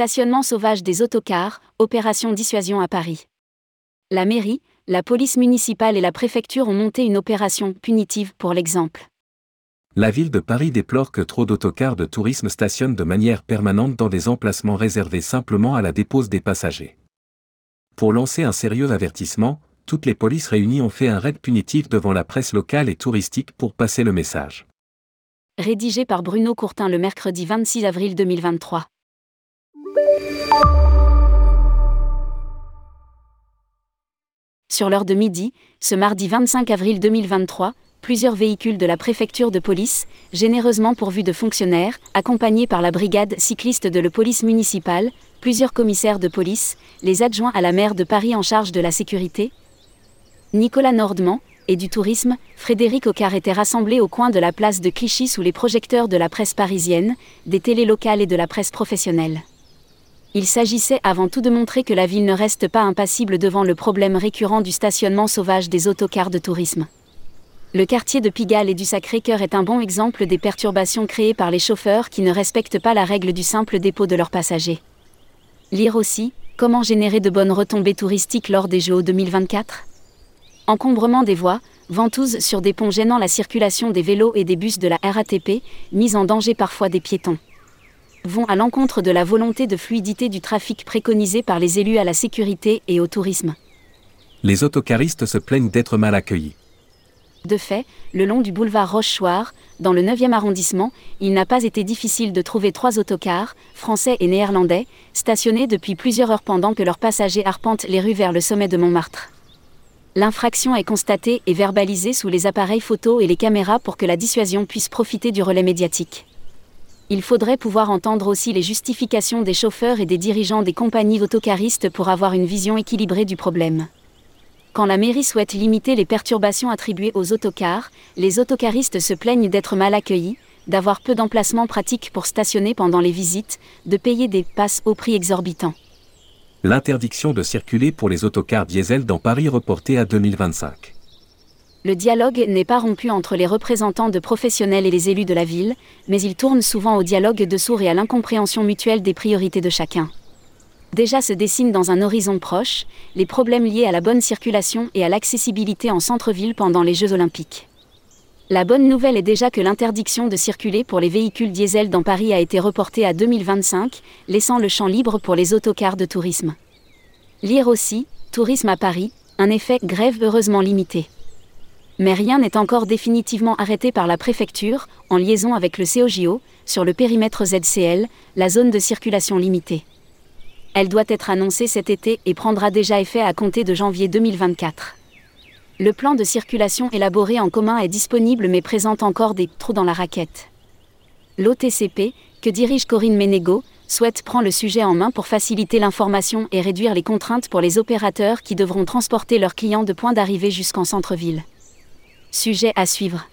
Stationnement sauvage des autocars, opération dissuasion à Paris. La mairie, la police municipale et la préfecture ont monté une opération punitive pour l'exemple. La ville de Paris déplore que trop d'autocars de tourisme stationnent de manière permanente dans des emplacements réservés simplement à la dépose des passagers. Pour lancer un sérieux avertissement, toutes les polices réunies ont fait un raid punitif devant la presse locale et touristique pour passer le message. Rédigé par Bruno Courtin le mercredi 26 avril 2023. Sur l'heure de midi, ce mardi 25 avril 2023, plusieurs véhicules de la préfecture de police, généreusement pourvus de fonctionnaires, accompagnés par la brigade cycliste de la police municipale, plusieurs commissaires de police, les adjoints à la maire de Paris en charge de la sécurité, Nicolas Nordman, et du tourisme, Frédéric Ocard étaient rassemblés au coin de la place de Clichy sous les projecteurs de la presse parisienne, des télés locales et de la presse professionnelle. Il s'agissait avant tout de montrer que la ville ne reste pas impassible devant le problème récurrent du stationnement sauvage des autocars de tourisme. Le quartier de Pigalle et du Sacré-Cœur est un bon exemple des perturbations créées par les chauffeurs qui ne respectent pas la règle du simple dépôt de leurs passagers. Lire aussi, comment générer de bonnes retombées touristiques lors des Jeux 2024 Encombrement des voies, ventouses sur des ponts gênant la circulation des vélos et des bus de la RATP, mise en danger parfois des piétons. Vont à l'encontre de la volonté de fluidité du trafic préconisée par les élus à la sécurité et au tourisme. Les autocaristes se plaignent d'être mal accueillis. De fait, le long du boulevard Rochechouart, dans le 9e arrondissement, il n'a pas été difficile de trouver trois autocars, français et néerlandais, stationnés depuis plusieurs heures pendant que leurs passagers arpentent les rues vers le sommet de Montmartre. L'infraction est constatée et verbalisée sous les appareils photo et les caméras pour que la dissuasion puisse profiter du relais médiatique. Il faudrait pouvoir entendre aussi les justifications des chauffeurs et des dirigeants des compagnies autocaristes pour avoir une vision équilibrée du problème. Quand la mairie souhaite limiter les perturbations attribuées aux autocars, les autocaristes se plaignent d'être mal accueillis, d'avoir peu d'emplacements pratiques pour stationner pendant les visites, de payer des passes au prix exorbitant. L'interdiction de circuler pour les autocars diesel dans Paris reportée à 2025. Le dialogue n'est pas rompu entre les représentants de professionnels et les élus de la ville, mais il tourne souvent au dialogue de sourds et à l'incompréhension mutuelle des priorités de chacun. Déjà se dessinent dans un horizon proche les problèmes liés à la bonne circulation et à l'accessibilité en centre-ville pendant les Jeux olympiques. La bonne nouvelle est déjà que l'interdiction de circuler pour les véhicules diesel dans Paris a été reportée à 2025, laissant le champ libre pour les autocars de tourisme. Lire aussi, Tourisme à Paris, un effet grève heureusement limité. Mais rien n'est encore définitivement arrêté par la préfecture, en liaison avec le COJO, sur le périmètre ZCL, la zone de circulation limitée. Elle doit être annoncée cet été et prendra déjà effet à compter de janvier 2024. Le plan de circulation élaboré en commun est disponible mais présente encore des trous dans la raquette. L'OTCP, que dirige Corinne Ménégo, souhaite prendre le sujet en main pour faciliter l'information et réduire les contraintes pour les opérateurs qui devront transporter leurs clients de point d'arrivée jusqu'en centre-ville. Sujet à suivre.